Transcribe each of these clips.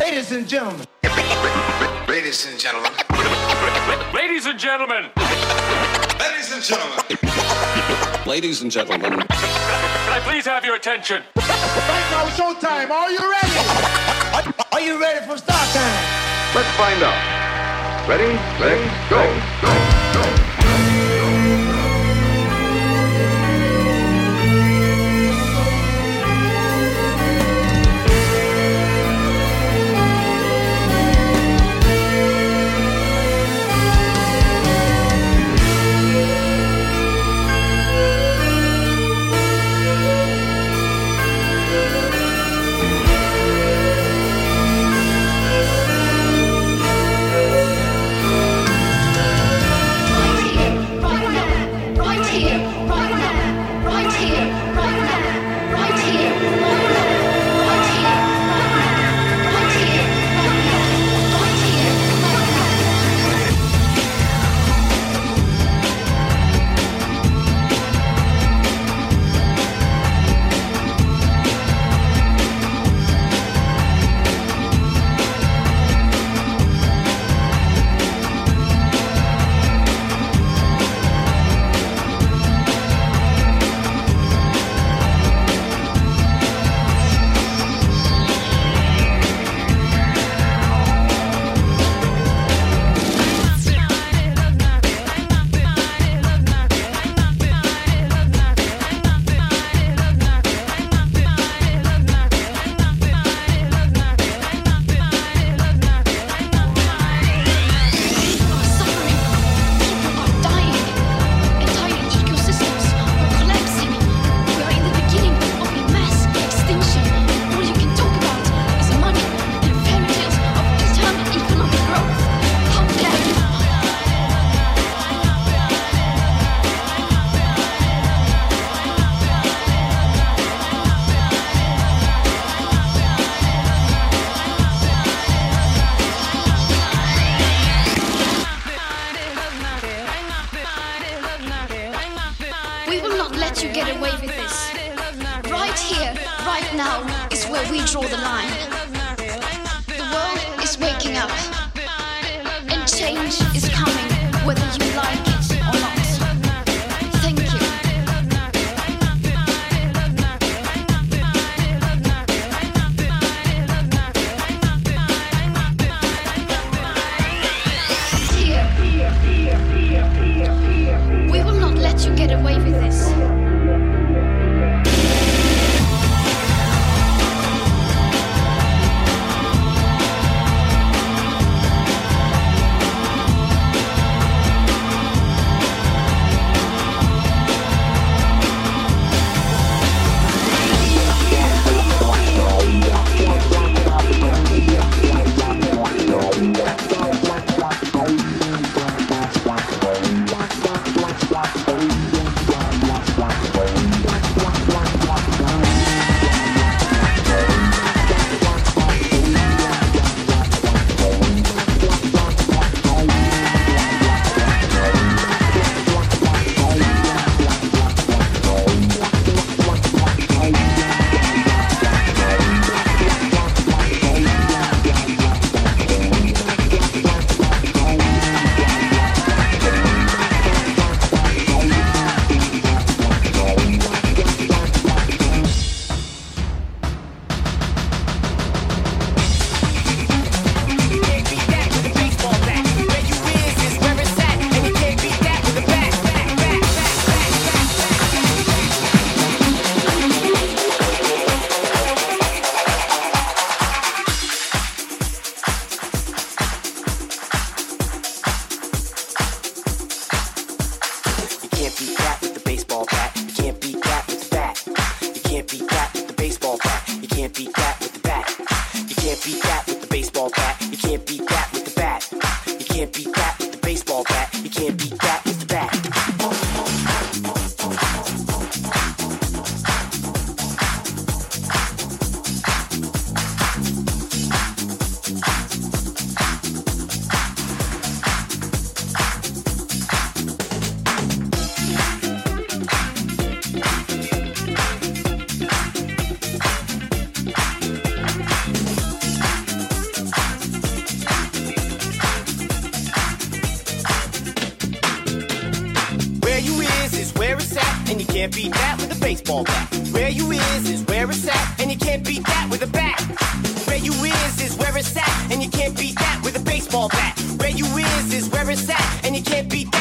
Ladies and gentlemen. Ladies and gentlemen. Ladies and gentlemen. Ladies and gentlemen. Ladies and gentlemen. Can I please have your attention? Right now, showtime. Are you ready? Are you ready for start time? Let's find out. Ready, ready, go, go. all that. Where you is is where it's at, and you can't beat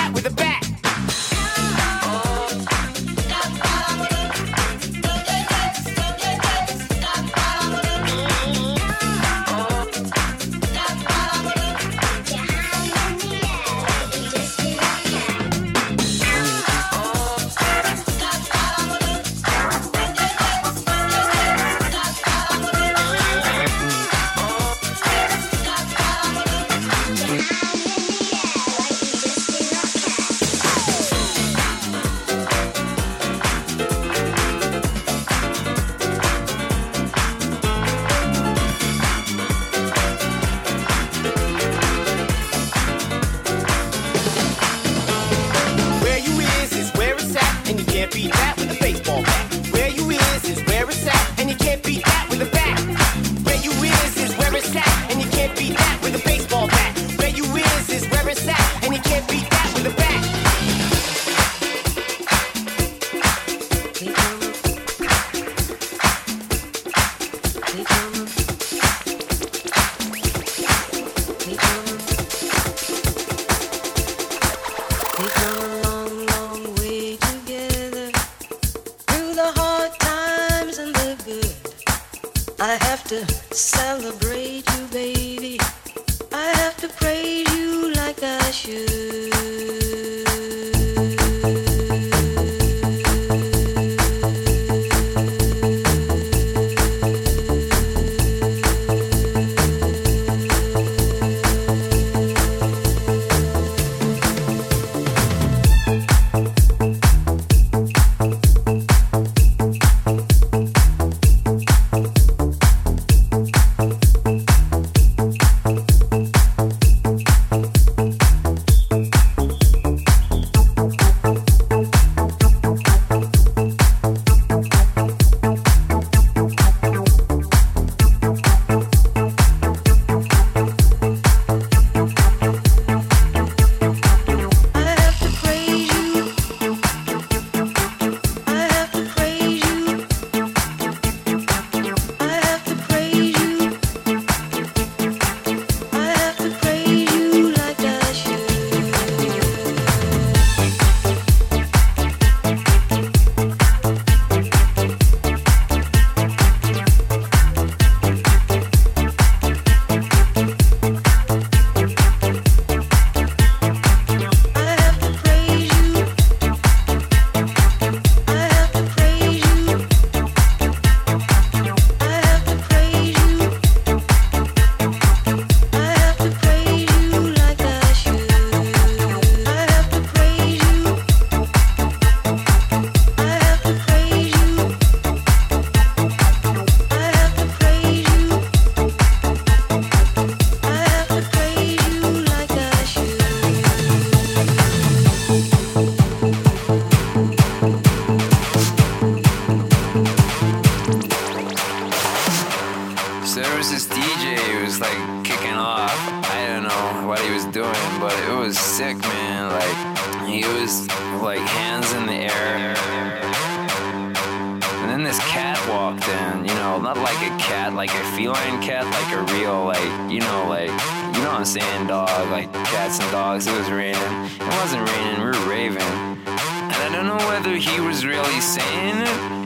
cat, like a feline cat, like a real, like, you know, like, you know what I'm saying, dog, like cats and dogs. It was raining. It wasn't raining, we were raving. And I don't know whether he was really saying it.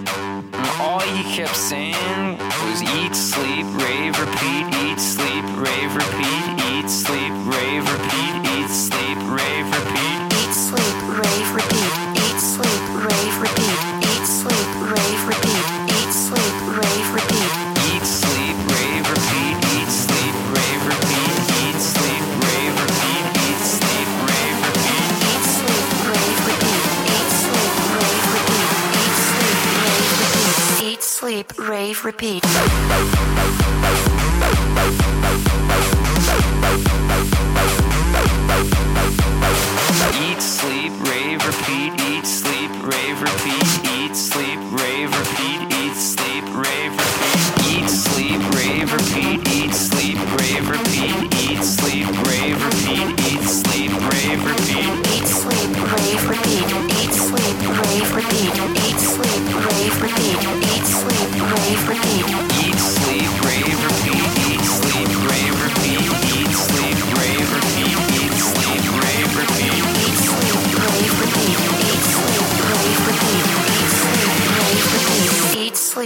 All he kept saying was eat, sleep, rave, repeat, eat, sleep, rave, repeat, eat, sleep, rave, repeat, eat, sleep, rave, repeat. Save Repeat. Eat, sleep, rave, repeat. Eat, sleep, rave, repeat. Eat, sleep, rave, repeat. Eat, sleep, rave, repeat. Eat, sleep, rave, repeat. Eat, sleep, rave, repeat. Eat, sleep, rave, repeat. Eat, sleep, rave, repeat. Eat, sleep, rave, repeat. Eat, sleep, rave, repeat.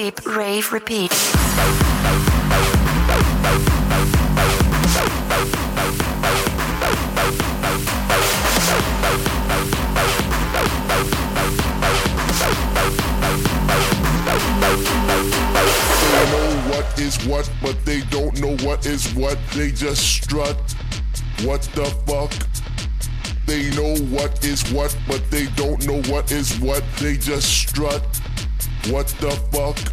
sleep, rave, repeat. what is what, but they don't know what is what. They just strut. What the fuck? They know what is what, but they don't know what is what. They just strut. What the fuck?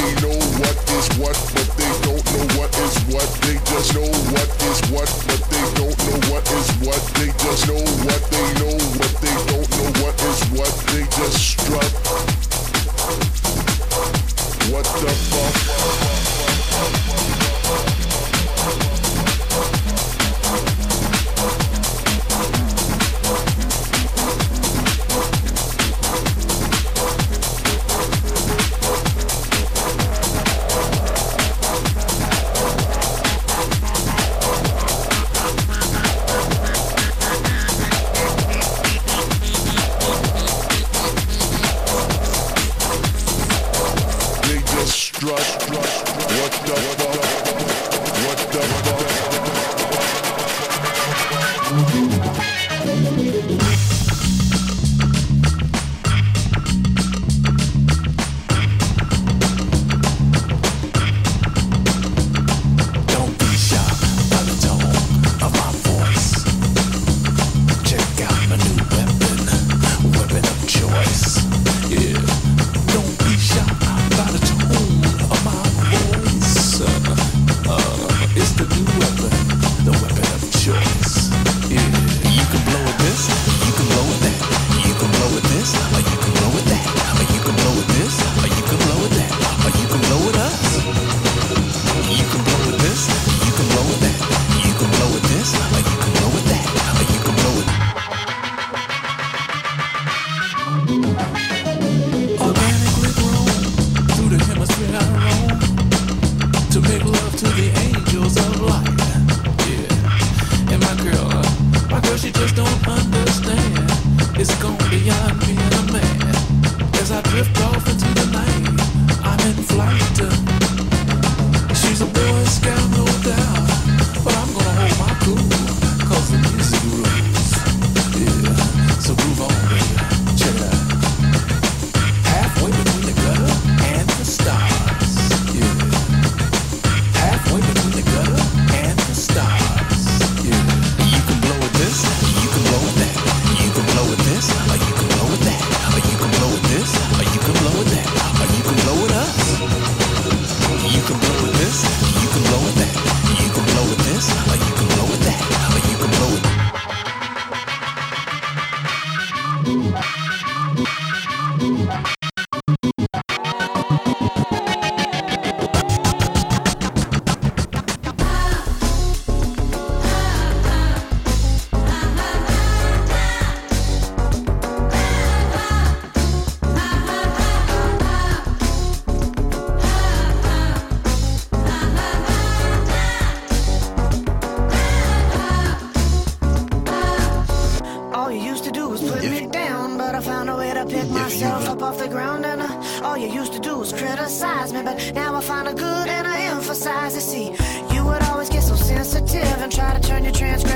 They know what is what, but they don't know what is what. They just know what is what, but they don't know what is what. They just know what they know what they don't know what is what. They just strut. rush, rush. we to make love to the angels. transcript. trans